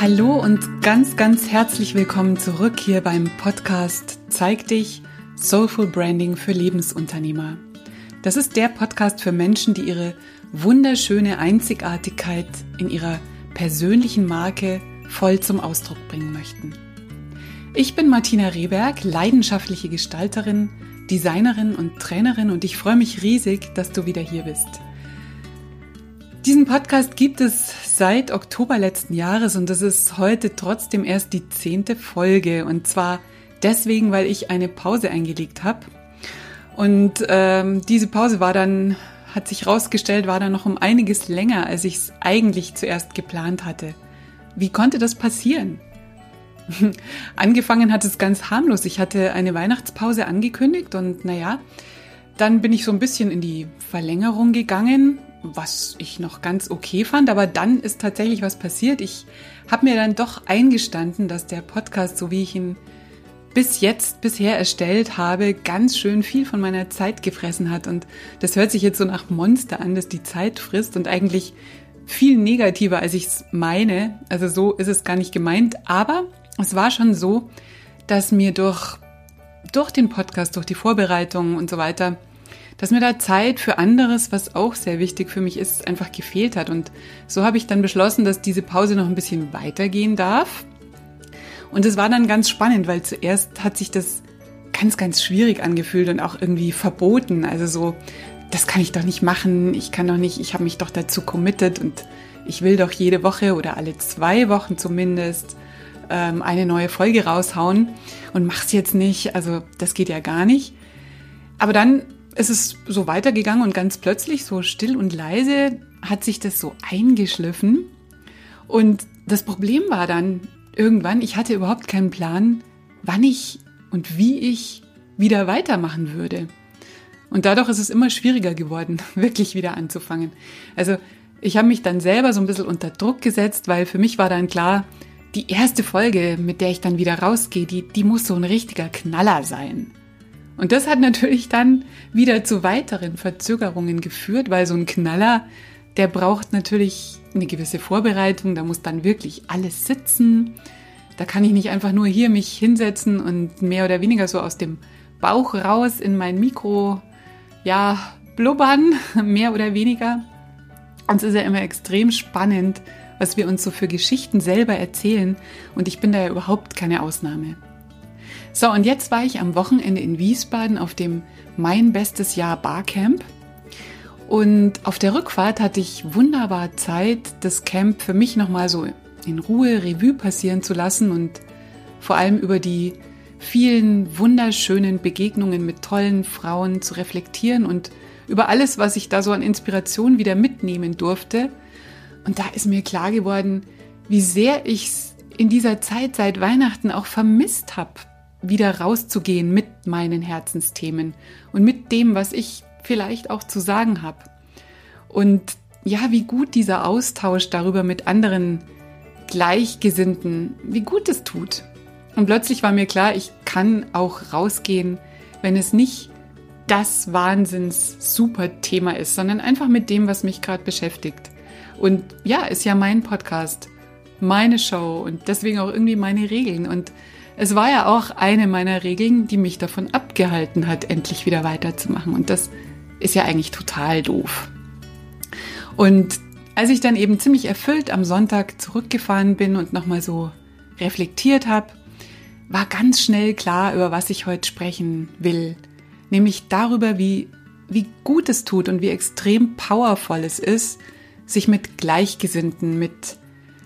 Hallo und ganz, ganz herzlich willkommen zurück hier beim Podcast Zeig dich Soulful Branding für Lebensunternehmer. Das ist der Podcast für Menschen, die ihre wunderschöne Einzigartigkeit in ihrer persönlichen Marke voll zum Ausdruck bringen möchten. Ich bin Martina Rehberg, leidenschaftliche Gestalterin, Designerin und Trainerin und ich freue mich riesig, dass du wieder hier bist. Diesen Podcast gibt es seit Oktober letzten Jahres und das ist heute trotzdem erst die zehnte Folge. Und zwar deswegen, weil ich eine Pause eingelegt habe. Und ähm, diese Pause war dann, hat sich herausgestellt, war dann noch um einiges länger, als ich es eigentlich zuerst geplant hatte. Wie konnte das passieren? Angefangen hat es ganz harmlos. Ich hatte eine Weihnachtspause angekündigt und naja, dann bin ich so ein bisschen in die Verlängerung gegangen, was ich noch ganz okay fand. Aber dann ist tatsächlich was passiert. Ich habe mir dann doch eingestanden, dass der Podcast, so wie ich ihn bis jetzt bisher erstellt habe, ganz schön viel von meiner Zeit gefressen hat. Und das hört sich jetzt so nach Monster an, dass die Zeit frisst und eigentlich viel negativer, als ich es meine. Also so ist es gar nicht gemeint. Aber es war schon so, dass mir durch, durch den Podcast, durch die Vorbereitung und so weiter, dass mir da Zeit für anderes, was auch sehr wichtig für mich ist, einfach gefehlt hat. Und so habe ich dann beschlossen, dass diese Pause noch ein bisschen weitergehen darf. Und es war dann ganz spannend, weil zuerst hat sich das ganz, ganz schwierig angefühlt und auch irgendwie verboten. Also so, das kann ich doch nicht machen, ich kann doch nicht, ich habe mich doch dazu committed und ich will doch jede Woche oder alle zwei Wochen zumindest ähm, eine neue Folge raushauen und mach's jetzt nicht. Also das geht ja gar nicht. Aber dann ist es so weitergegangen und ganz plötzlich, so still und leise, hat sich das so eingeschliffen. Und das Problem war dann irgendwann, ich hatte überhaupt keinen Plan, wann ich und wie ich wieder weitermachen würde. Und dadurch ist es immer schwieriger geworden, wirklich wieder anzufangen. Also ich habe mich dann selber so ein bisschen unter Druck gesetzt, weil für mich war dann klar, die erste Folge, mit der ich dann wieder rausgehe, die, die muss so ein richtiger Knaller sein. Und das hat natürlich dann wieder zu weiteren Verzögerungen geführt, weil so ein Knaller, der braucht natürlich eine gewisse Vorbereitung, da muss dann wirklich alles sitzen. Da kann ich nicht einfach nur hier mich hinsetzen und mehr oder weniger so aus dem Bauch raus in mein Mikro, ja, blubbern, mehr oder weniger. Und es ist ja immer extrem spannend, was wir uns so für Geschichten selber erzählen. Und ich bin da ja überhaupt keine Ausnahme. So, und jetzt war ich am Wochenende in Wiesbaden auf dem Mein Bestes Jahr Barcamp. Und auf der Rückfahrt hatte ich wunderbar Zeit, das Camp für mich nochmal so in Ruhe Revue passieren zu lassen und vor allem über die vielen wunderschönen Begegnungen mit tollen Frauen zu reflektieren und über alles, was ich da so an Inspiration wieder mitnehmen durfte und da ist mir klar geworden, wie sehr ich es in dieser Zeit seit Weihnachten auch vermisst habe, wieder rauszugehen mit meinen Herzensthemen und mit dem, was ich vielleicht auch zu sagen habe. Und ja, wie gut dieser Austausch darüber mit anderen Gleichgesinnten, wie gut es tut. Und plötzlich war mir klar, ich kann auch rausgehen, wenn es nicht das Wahnsinns super Thema ist, sondern einfach mit dem, was mich gerade beschäftigt. Und ja, ist ja mein Podcast, meine Show und deswegen auch irgendwie meine Regeln. Und es war ja auch eine meiner Regeln, die mich davon abgehalten hat, endlich wieder weiterzumachen. Und das ist ja eigentlich total doof. Und als ich dann eben ziemlich erfüllt am Sonntag zurückgefahren bin und nochmal so reflektiert habe, war ganz schnell klar, über was ich heute sprechen will. Nämlich darüber, wie, wie gut es tut und wie extrem powerful es ist, sich mit Gleichgesinnten, mit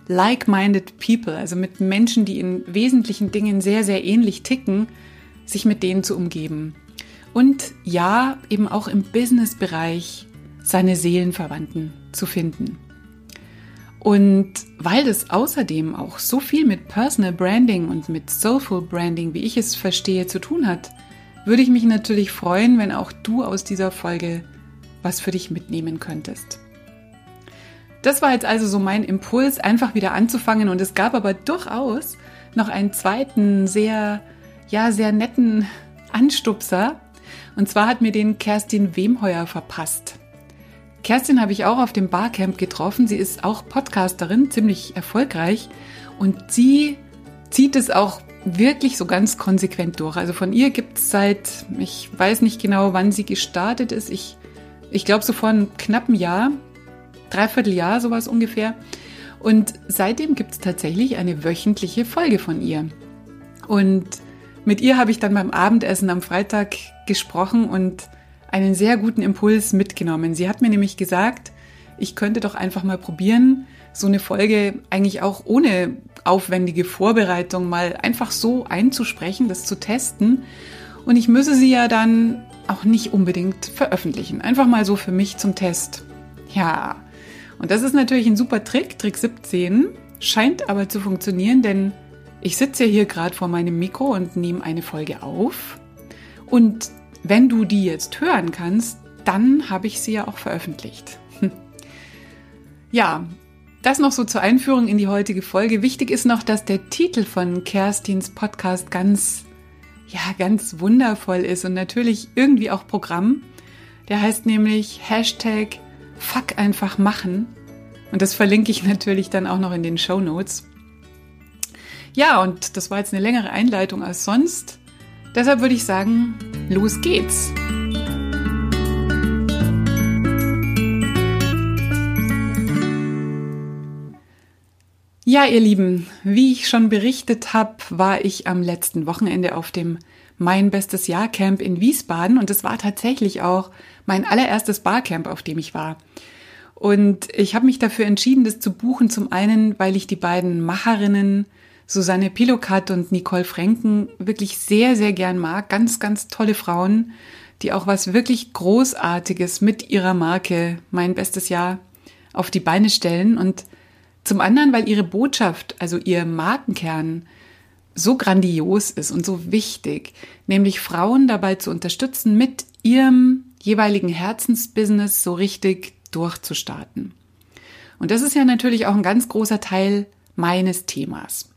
like-minded people, also mit Menschen, die in wesentlichen Dingen sehr, sehr ähnlich ticken, sich mit denen zu umgeben. Und ja, eben auch im Business-Bereich seine Seelenverwandten zu finden. Und weil das außerdem auch so viel mit Personal Branding und mit Soulful Branding, wie ich es verstehe, zu tun hat, würde ich mich natürlich freuen, wenn auch du aus dieser Folge was für dich mitnehmen könntest. Das war jetzt also so mein Impuls, einfach wieder anzufangen. Und es gab aber durchaus noch einen zweiten, sehr, ja, sehr netten Anstupser. Und zwar hat mir den Kerstin Wemheuer verpasst. Kerstin habe ich auch auf dem Barcamp getroffen. Sie ist auch Podcasterin, ziemlich erfolgreich. Und sie zieht es auch wirklich so ganz konsequent durch. Also von ihr gibt es seit, ich weiß nicht genau, wann sie gestartet ist. Ich, ich glaube so vor einem knappen Jahr, dreiviertel Jahr, sowas ungefähr. Und seitdem gibt es tatsächlich eine wöchentliche Folge von ihr. Und mit ihr habe ich dann beim Abendessen am Freitag gesprochen und einen sehr guten Impuls mitgenommen. Sie hat mir nämlich gesagt, ich könnte doch einfach mal probieren, so eine Folge eigentlich auch ohne aufwendige Vorbereitung mal einfach so einzusprechen, das zu testen. Und ich müsse sie ja dann auch nicht unbedingt veröffentlichen. Einfach mal so für mich zum Test. Ja, und das ist natürlich ein super Trick, Trick 17, scheint aber zu funktionieren, denn ich sitze hier gerade vor meinem Mikro und nehme eine Folge auf. Und wenn du die jetzt hören kannst, dann habe ich sie ja auch veröffentlicht. Ja, das noch so zur Einführung in die heutige Folge. Wichtig ist noch, dass der Titel von Kerstins Podcast ganz, ja, ganz wundervoll ist und natürlich irgendwie auch Programm. Der heißt nämlich Hashtag Fuck einfach machen. Und das verlinke ich natürlich dann auch noch in den Show Notes. Ja, und das war jetzt eine längere Einleitung als sonst. Deshalb würde ich sagen, los geht's. Ja, ihr Lieben, wie ich schon berichtet habe, war ich am letzten Wochenende auf dem Mein Bestes Jahr Camp in Wiesbaden und es war tatsächlich auch mein allererstes Barcamp, auf dem ich war. Und ich habe mich dafür entschieden, das zu buchen, zum einen, weil ich die beiden Macherinnen Susanne Pilokat und Nicole Franken wirklich sehr, sehr gern mag. Ganz, ganz tolle Frauen, die auch was wirklich Großartiges mit ihrer Marke Mein Bestes Jahr auf die Beine stellen. Und zum anderen, weil ihre Botschaft, also ihr Markenkern, so grandios ist und so wichtig, nämlich Frauen dabei zu unterstützen, mit ihrem jeweiligen Herzensbusiness so richtig durchzustarten. Und das ist ja natürlich auch ein ganz großer Teil meines Themas.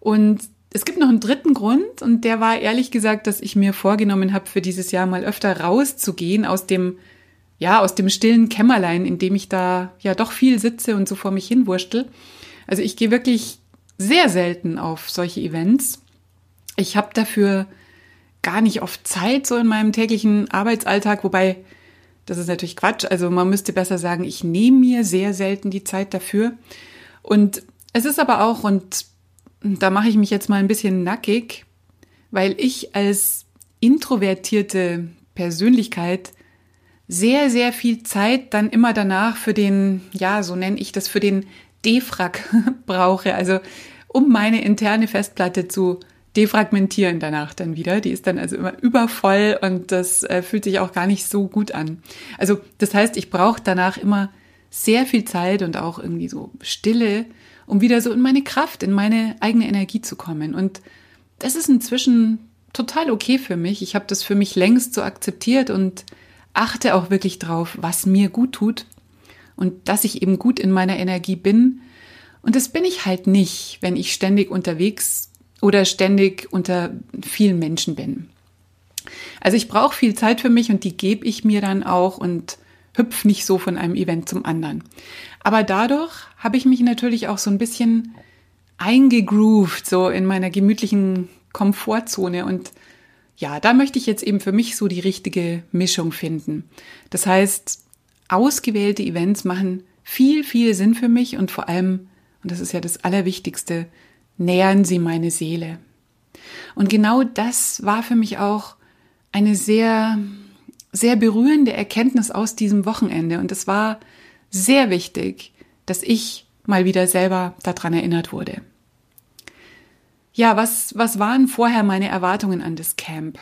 Und es gibt noch einen dritten Grund und der war ehrlich gesagt, dass ich mir vorgenommen habe, für dieses Jahr mal öfter rauszugehen aus dem, ja, aus dem stillen Kämmerlein, in dem ich da ja doch viel sitze und so vor mich hinwurschtel. Also ich gehe wirklich sehr selten auf solche Events. Ich habe dafür gar nicht oft Zeit so in meinem täglichen Arbeitsalltag, wobei das ist natürlich Quatsch. Also man müsste besser sagen, ich nehme mir sehr selten die Zeit dafür. Und es ist aber auch, und da mache ich mich jetzt mal ein bisschen nackig, weil ich als introvertierte Persönlichkeit sehr, sehr viel Zeit dann immer danach für den, ja, so nenne ich das, für den Defrag brauche. Also um meine interne Festplatte zu defragmentieren danach dann wieder. Die ist dann also immer übervoll und das äh, fühlt sich auch gar nicht so gut an. Also das heißt, ich brauche danach immer sehr viel Zeit und auch irgendwie so Stille, um wieder so in meine Kraft, in meine eigene Energie zu kommen. Und das ist inzwischen total okay für mich. Ich habe das für mich längst so akzeptiert und achte auch wirklich drauf, was mir gut tut und dass ich eben gut in meiner Energie bin. Und das bin ich halt nicht, wenn ich ständig unterwegs oder ständig unter vielen Menschen bin. Also ich brauche viel Zeit für mich und die gebe ich mir dann auch und hüpf nicht so von einem Event zum anderen. Aber dadurch habe ich mich natürlich auch so ein bisschen eingegroovt, so in meiner gemütlichen Komfortzone. Und ja, da möchte ich jetzt eben für mich so die richtige Mischung finden. Das heißt, ausgewählte Events machen viel, viel Sinn für mich und vor allem, und das ist ja das Allerwichtigste, nähern sie meine Seele. Und genau das war für mich auch eine sehr sehr berührende Erkenntnis aus diesem Wochenende. Und es war sehr wichtig, dass ich mal wieder selber daran erinnert wurde. Ja, was, was waren vorher meine Erwartungen an das Camp?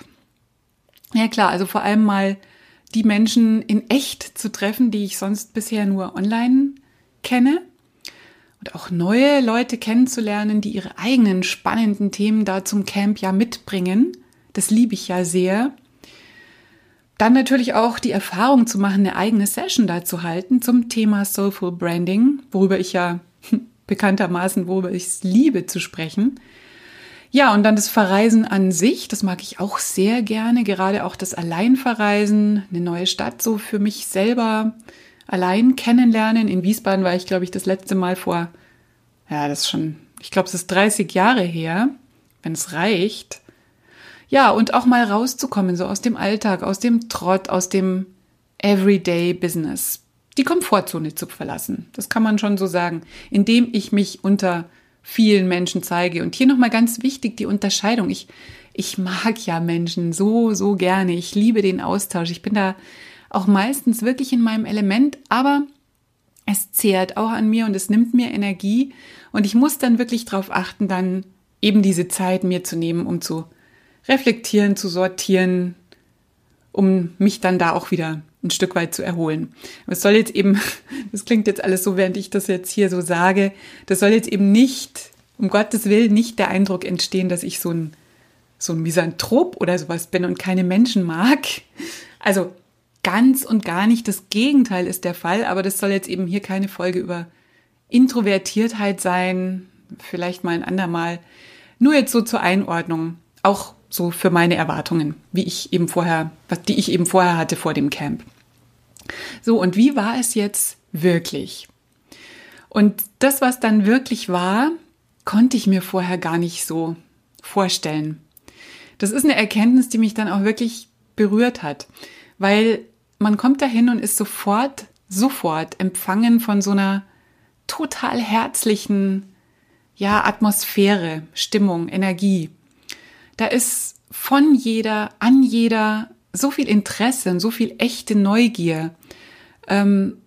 Ja klar, also vor allem mal die Menschen in echt zu treffen, die ich sonst bisher nur online kenne. Und auch neue Leute kennenzulernen, die ihre eigenen spannenden Themen da zum Camp ja mitbringen. Das liebe ich ja sehr. Dann natürlich auch die Erfahrung zu machen, eine eigene Session da zu halten zum Thema Soulful Branding, worüber ich ja bekanntermaßen, worüber ich es liebe zu sprechen. Ja, und dann das Verreisen an sich, das mag ich auch sehr gerne, gerade auch das Alleinverreisen, eine neue Stadt so für mich selber allein kennenlernen. In Wiesbaden war ich, glaube ich, das letzte Mal vor, ja, das ist schon ich glaube, es ist 30 Jahre her, wenn es reicht. Ja, und auch mal rauszukommen, so aus dem Alltag, aus dem Trott, aus dem Everyday Business. Die Komfortzone zu verlassen. Das kann man schon so sagen, indem ich mich unter vielen Menschen zeige. Und hier nochmal ganz wichtig die Unterscheidung. Ich, ich mag ja Menschen so, so gerne. Ich liebe den Austausch. Ich bin da auch meistens wirklich in meinem Element, aber es zehrt auch an mir und es nimmt mir Energie. Und ich muss dann wirklich darauf achten, dann eben diese Zeit mir zu nehmen, um zu reflektieren, zu sortieren, um mich dann da auch wieder ein Stück weit zu erholen. es soll jetzt eben, das klingt jetzt alles so, während ich das jetzt hier so sage, das soll jetzt eben nicht, um Gottes Willen, nicht der Eindruck entstehen, dass ich so ein, so ein Misanthrop oder sowas bin und keine Menschen mag. Also ganz und gar nicht das Gegenteil ist der Fall, aber das soll jetzt eben hier keine Folge über Introvertiertheit sein, vielleicht mal ein andermal. Nur jetzt so zur Einordnung. Auch so für meine Erwartungen, wie ich eben vorher, die ich eben vorher hatte vor dem Camp. So, und wie war es jetzt wirklich? Und das, was dann wirklich war, konnte ich mir vorher gar nicht so vorstellen. Das ist eine Erkenntnis, die mich dann auch wirklich berührt hat, weil man kommt dahin und ist sofort, sofort empfangen von so einer total herzlichen, ja, Atmosphäre, Stimmung, Energie. Da ist von jeder, an jeder so viel Interesse und so viel echte Neugier. Ähm,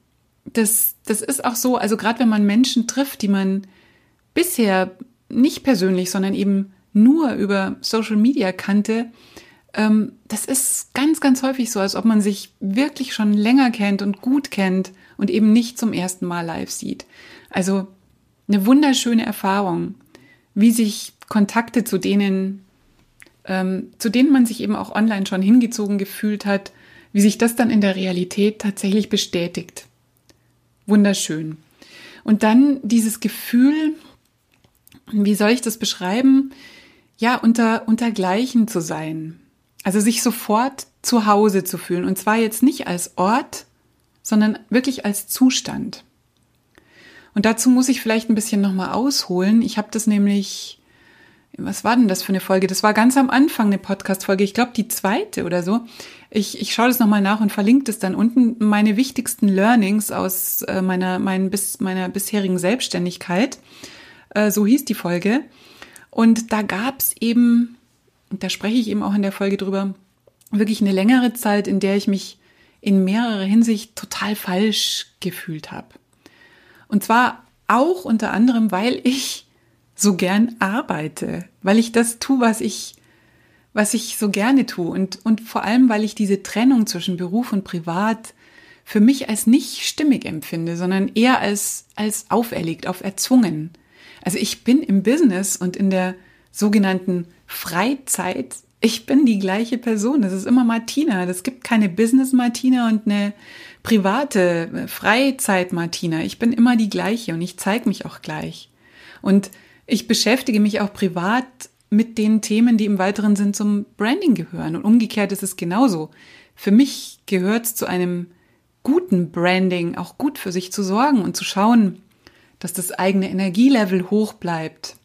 das, das ist auch so, also gerade wenn man Menschen trifft, die man bisher nicht persönlich, sondern eben nur über Social Media kannte, ähm, das ist ganz, ganz häufig so, als ob man sich wirklich schon länger kennt und gut kennt und eben nicht zum ersten Mal live sieht. Also eine wunderschöne Erfahrung, wie sich Kontakte zu denen ähm, zu denen man sich eben auch online schon hingezogen gefühlt hat, wie sich das dann in der Realität tatsächlich bestätigt. Wunderschön. Und dann dieses Gefühl, wie soll ich das beschreiben? Ja, unter, unter Gleichen zu sein. Also sich sofort zu Hause zu fühlen. Und zwar jetzt nicht als Ort, sondern wirklich als Zustand. Und dazu muss ich vielleicht ein bisschen nochmal ausholen. Ich habe das nämlich was war denn das für eine Folge? Das war ganz am Anfang eine Podcast-Folge, ich glaube die zweite oder so. Ich, ich schaue das nochmal nach und verlinke das dann unten. Meine wichtigsten Learnings aus äh, meiner, mein, bis, meiner bisherigen Selbstständigkeit. Äh, so hieß die Folge. Und da gab es eben, und da spreche ich eben auch in der Folge drüber, wirklich eine längere Zeit, in der ich mich in mehrerer Hinsicht total falsch gefühlt habe. Und zwar auch unter anderem, weil ich so gern arbeite, weil ich das tue, was ich, was ich so gerne tue und, und vor allem, weil ich diese Trennung zwischen Beruf und Privat für mich als nicht stimmig empfinde, sondern eher als, als auferlegt, auf erzwungen. Also ich bin im Business und in der sogenannten Freizeit, ich bin die gleiche Person. Das ist immer Martina. Es gibt keine Business Martina und eine private Freizeit Martina. Ich bin immer die gleiche und ich zeige mich auch gleich. Und ich beschäftige mich auch privat mit den Themen, die im weiteren Sinn zum Branding gehören. Und umgekehrt ist es genauso. Für mich gehört es zu einem guten Branding, auch gut für sich zu sorgen und zu schauen, dass das eigene Energielevel hoch bleibt.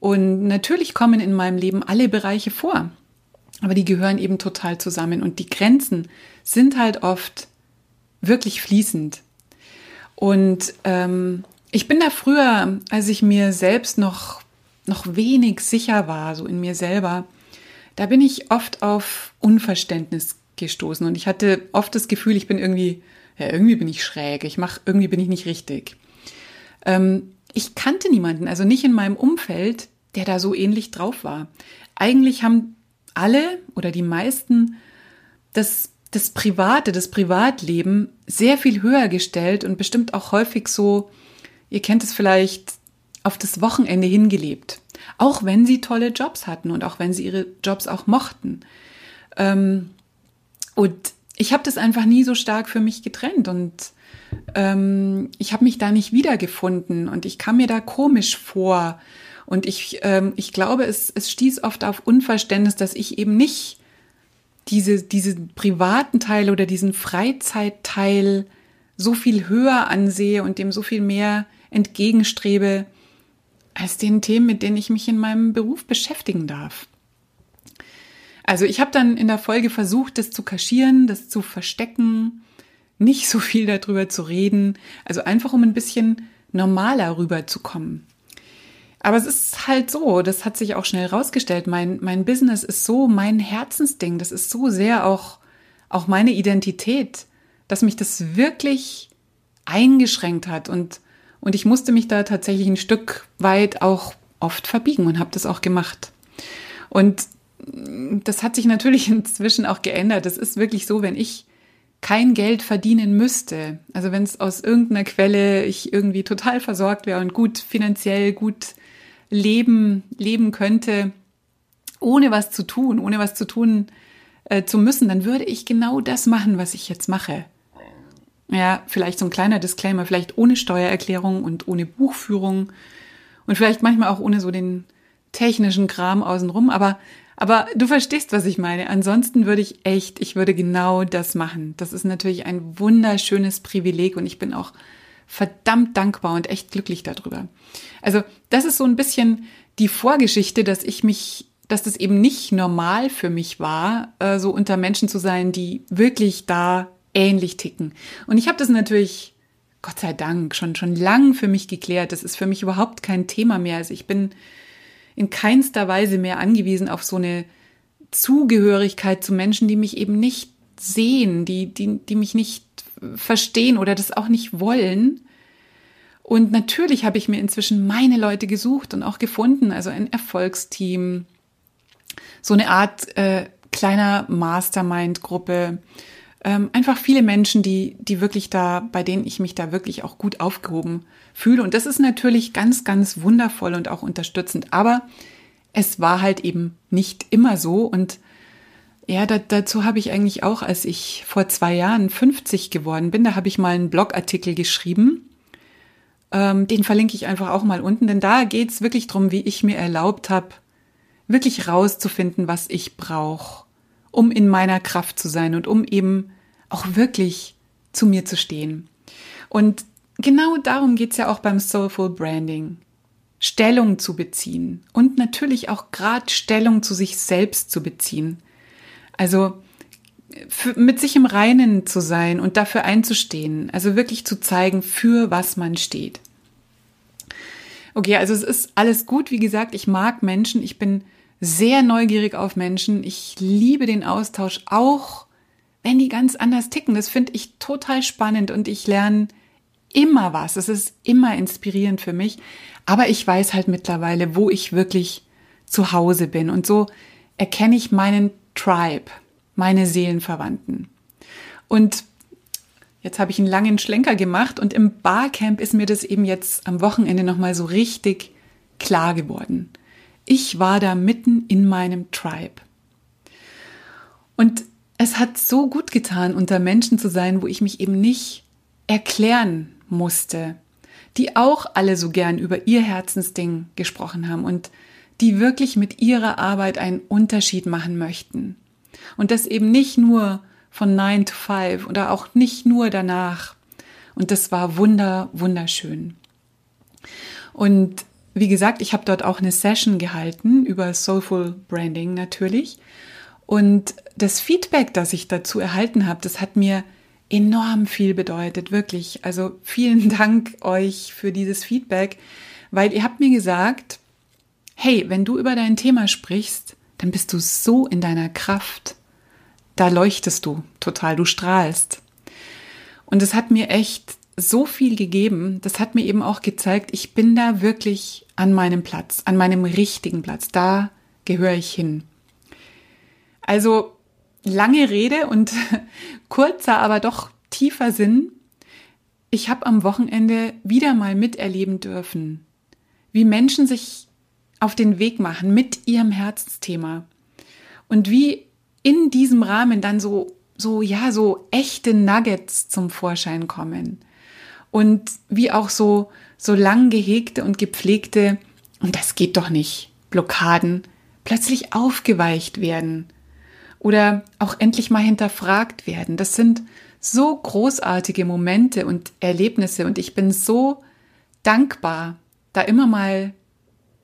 Und natürlich kommen in meinem Leben alle Bereiche vor, aber die gehören eben total zusammen und die Grenzen sind halt oft wirklich fließend. Und ähm, ich bin da früher, als ich mir selbst noch, noch wenig sicher war, so in mir selber, da bin ich oft auf Unverständnis gestoßen und ich hatte oft das Gefühl, ich bin irgendwie, ja, irgendwie bin ich schräg, ich mache, irgendwie bin ich nicht richtig. Ähm, ich kannte niemanden, also nicht in meinem Umfeld, der da so ähnlich drauf war. Eigentlich haben alle oder die meisten das, das Private, das Privatleben sehr viel höher gestellt und bestimmt auch häufig so Ihr kennt es vielleicht auf das Wochenende hingelebt. Auch wenn sie tolle Jobs hatten und auch wenn sie ihre Jobs auch mochten. Ähm, und ich habe das einfach nie so stark für mich getrennt und ähm, ich habe mich da nicht wiedergefunden und ich kam mir da komisch vor. Und ich, ähm, ich glaube, es, es stieß oft auf Unverständnis, dass ich eben nicht diese, diesen privaten Teil oder diesen Freizeitteil so viel höher ansehe und dem so viel mehr entgegenstrebe als den Themen, mit denen ich mich in meinem Beruf beschäftigen darf. Also ich habe dann in der Folge versucht, das zu kaschieren, das zu verstecken, nicht so viel darüber zu reden, also einfach um ein bisschen normaler rüberzukommen. Aber es ist halt so, das hat sich auch schnell rausgestellt. Mein, mein Business ist so mein Herzensding. Das ist so sehr auch, auch meine Identität, dass mich das wirklich eingeschränkt hat. Und, und ich musste mich da tatsächlich ein Stück weit auch oft verbiegen und habe das auch gemacht. Und das hat sich natürlich inzwischen auch geändert. Das ist wirklich so, wenn ich kein Geld verdienen müsste, also wenn es aus irgendeiner Quelle ich irgendwie total versorgt wäre und gut finanziell gut leben, leben könnte, ohne was zu tun, ohne was zu tun äh, zu müssen, dann würde ich genau das machen, was ich jetzt mache. Ja, vielleicht so ein kleiner Disclaimer, vielleicht ohne Steuererklärung und ohne Buchführung und vielleicht manchmal auch ohne so den technischen Kram außenrum, aber aber du verstehst, was ich meine. Ansonsten würde ich echt, ich würde genau das machen. Das ist natürlich ein wunderschönes Privileg und ich bin auch verdammt dankbar und echt glücklich darüber. Also das ist so ein bisschen die Vorgeschichte, dass ich mich, dass das eben nicht normal für mich war, äh, so unter Menschen zu sein, die wirklich da ähnlich ticken. Und ich habe das natürlich, Gott sei Dank, schon schon lang für mich geklärt. Das ist für mich überhaupt kein Thema mehr. Also ich bin in keinster Weise mehr angewiesen auf so eine Zugehörigkeit zu Menschen, die mich eben nicht sehen, die, die, die mich nicht verstehen oder das auch nicht wollen. Und natürlich habe ich mir inzwischen meine Leute gesucht und auch gefunden, also ein Erfolgsteam, so eine Art äh, kleiner Mastermind-Gruppe, ähm, einfach viele Menschen, die, die wirklich da, bei denen ich mich da wirklich auch gut aufgehoben fühle. Und das ist natürlich ganz, ganz wundervoll und auch unterstützend. Aber es war halt eben nicht immer so und ja, da, dazu habe ich eigentlich auch, als ich vor zwei Jahren 50 geworden bin, da habe ich mal einen Blogartikel geschrieben. Ähm, den verlinke ich einfach auch mal unten, denn da geht es wirklich darum, wie ich mir erlaubt habe, wirklich rauszufinden, was ich brauche, um in meiner Kraft zu sein und um eben auch wirklich zu mir zu stehen. Und genau darum geht es ja auch beim Soulful Branding. Stellung zu beziehen und natürlich auch gerade Stellung zu sich selbst zu beziehen. Also für, mit sich im Reinen zu sein und dafür einzustehen, also wirklich zu zeigen, für was man steht. Okay, also es ist alles gut. Wie gesagt, ich mag Menschen. Ich bin sehr neugierig auf Menschen. Ich liebe den Austausch, auch wenn die ganz anders ticken. Das finde ich total spannend und ich lerne immer was. Es ist immer inspirierend für mich. Aber ich weiß halt mittlerweile, wo ich wirklich zu Hause bin. Und so erkenne ich meinen Tribe, meine Seelenverwandten. Und jetzt habe ich einen langen Schlenker gemacht und im Barcamp ist mir das eben jetzt am Wochenende nochmal so richtig klar geworden. Ich war da mitten in meinem Tribe. Und es hat so gut getan, unter Menschen zu sein, wo ich mich eben nicht erklären musste, die auch alle so gern über ihr Herzensding gesprochen haben und die wirklich mit ihrer Arbeit einen Unterschied machen möchten. Und das eben nicht nur von 9 to 5 oder auch nicht nur danach. Und das war wunder, wunderschön. Und wie gesagt, ich habe dort auch eine Session gehalten über Soulful Branding natürlich. Und das Feedback, das ich dazu erhalten habe, das hat mir enorm viel bedeutet, wirklich. Also vielen Dank euch für dieses Feedback, weil ihr habt mir gesagt, hey, wenn du über dein Thema sprichst, dann bist du so in deiner Kraft. Da leuchtest du total, du strahlst. Und es hat mir echt so viel gegeben. Das hat mir eben auch gezeigt, ich bin da wirklich an meinem Platz, an meinem richtigen Platz. Da gehöre ich hin. Also lange Rede und kurzer, aber doch tiefer Sinn. Ich habe am Wochenende wieder mal miterleben dürfen, wie Menschen sich auf den Weg machen mit ihrem Herzensthema und wie in diesem Rahmen dann so so ja so echte Nuggets zum Vorschein kommen und wie auch so so lang gehegte und gepflegte und das geht doch nicht Blockaden plötzlich aufgeweicht werden oder auch endlich mal hinterfragt werden. Das sind so großartige Momente und Erlebnisse und ich bin so dankbar, da immer mal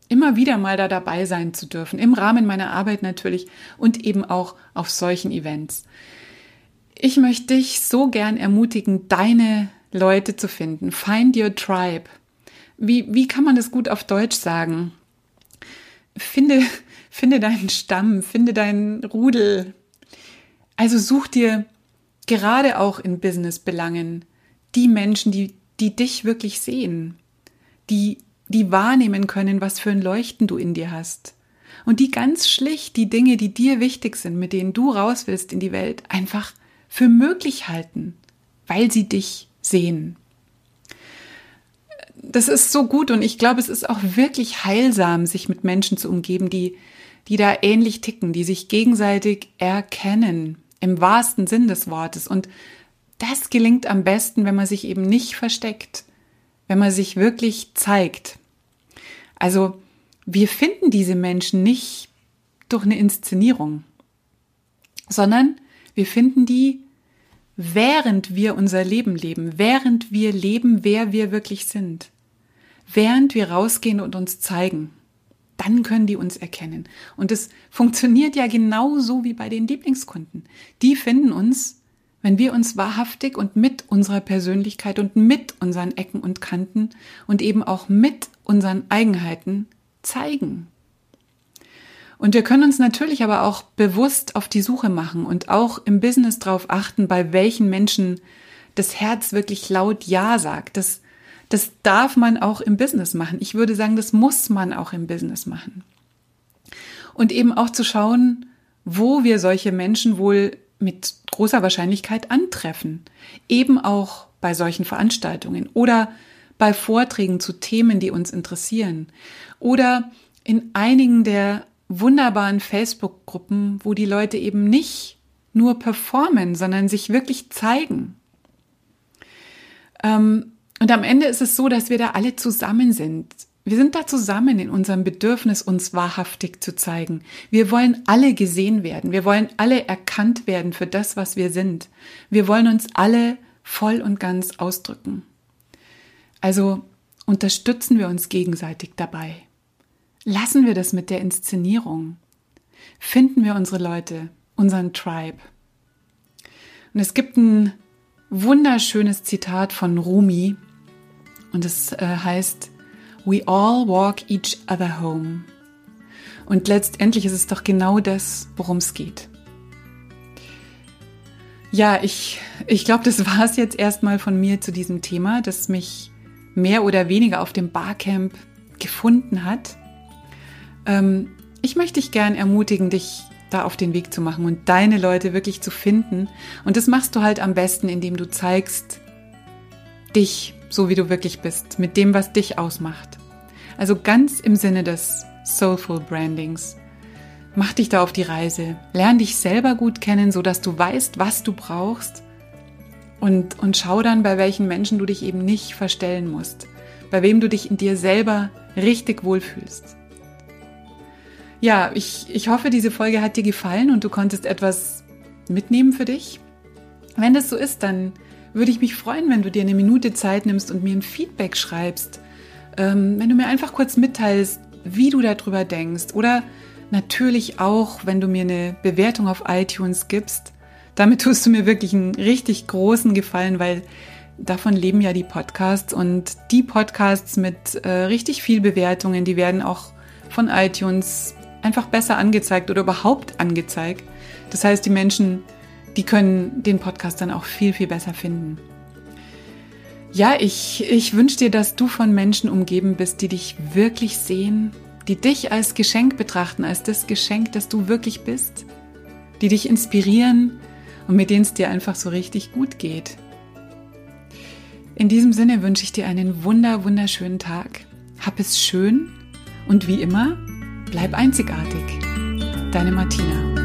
immer wieder mal da dabei sein zu dürfen, im Rahmen meiner Arbeit natürlich und eben auch auf solchen Events. Ich möchte dich so gern ermutigen, deine Leute zu finden. Find your tribe. Wie, wie kann man das gut auf Deutsch sagen? Finde, finde deinen Stamm, finde deinen Rudel. Also such dir gerade auch in Businessbelangen die Menschen, die, die dich wirklich sehen, die, die wahrnehmen können, was für ein Leuchten du in dir hast. Und die ganz schlicht die Dinge, die dir wichtig sind, mit denen du raus willst in die Welt, einfach für möglich halten, weil sie dich sehen. Das ist so gut und ich glaube, es ist auch wirklich heilsam, sich mit Menschen zu umgeben, die, die da ähnlich ticken, die sich gegenseitig erkennen, im wahrsten Sinn des Wortes. Und das gelingt am besten, wenn man sich eben nicht versteckt, wenn man sich wirklich zeigt. Also wir finden diese Menschen nicht durch eine Inszenierung, sondern wir finden die, während wir unser Leben leben, während wir leben, wer wir wirklich sind. Während wir rausgehen und uns zeigen. Dann können die uns erkennen. Und es funktioniert ja genauso wie bei den Lieblingskunden. Die finden uns, wenn wir uns wahrhaftig und mit unserer Persönlichkeit und mit unseren Ecken und Kanten und eben auch mit unseren Eigenheiten zeigen. Und wir können uns natürlich aber auch bewusst auf die Suche machen und auch im Business darauf achten, bei welchen Menschen das Herz wirklich laut Ja sagt. Das, das darf man auch im Business machen. Ich würde sagen, das muss man auch im Business machen. Und eben auch zu schauen, wo wir solche Menschen wohl mit großer Wahrscheinlichkeit antreffen. Eben auch bei solchen Veranstaltungen oder bei Vorträgen zu Themen, die uns interessieren. Oder in einigen der wunderbaren Facebook-Gruppen, wo die Leute eben nicht nur performen, sondern sich wirklich zeigen. Ähm, und am Ende ist es so, dass wir da alle zusammen sind. Wir sind da zusammen in unserem Bedürfnis, uns wahrhaftig zu zeigen. Wir wollen alle gesehen werden. Wir wollen alle erkannt werden für das, was wir sind. Wir wollen uns alle voll und ganz ausdrücken. Also unterstützen wir uns gegenseitig dabei. Lassen wir das mit der Inszenierung. Finden wir unsere Leute, unseren Tribe. Und es gibt ein wunderschönes Zitat von Rumi und es äh, heißt, We all walk each other home. Und letztendlich ist es doch genau das, worum es geht. Ja, ich, ich glaube, das war es jetzt erstmal von mir zu diesem Thema, das mich mehr oder weniger auf dem Barcamp gefunden hat. Ähm, ich möchte dich gern ermutigen, dich da auf den Weg zu machen und deine Leute wirklich zu finden. Und das machst du halt am besten, indem du zeigst dich, so wie du wirklich bist, mit dem, was dich ausmacht. Also ganz im Sinne des Soulful Brandings. Mach dich da auf die Reise. Lern dich selber gut kennen, sodass du weißt, was du brauchst. Und, und schau dann, bei welchen Menschen du dich eben nicht verstellen musst. Bei wem du dich in dir selber richtig wohlfühlst. Ja, ich, ich hoffe, diese Folge hat dir gefallen und du konntest etwas mitnehmen für dich. Wenn das so ist, dann würde ich mich freuen, wenn du dir eine Minute Zeit nimmst und mir ein Feedback schreibst. Ähm, wenn du mir einfach kurz mitteilst, wie du darüber denkst. Oder natürlich auch, wenn du mir eine Bewertung auf iTunes gibst. Damit tust du mir wirklich einen richtig großen Gefallen, weil davon leben ja die Podcasts und die Podcasts mit äh, richtig viel Bewertungen, die werden auch von iTunes einfach besser angezeigt oder überhaupt angezeigt. Das heißt, die Menschen, die können den Podcast dann auch viel, viel besser finden. Ja, ich, ich wünsche dir, dass du von Menschen umgeben bist, die dich wirklich sehen, die dich als Geschenk betrachten, als das Geschenk, das du wirklich bist, die dich inspirieren und mit denen es dir einfach so richtig gut geht. In diesem Sinne wünsche ich dir einen wunder, wunderschönen Tag. Hab es schön und wie immer, Bleib einzigartig. Deine Martina.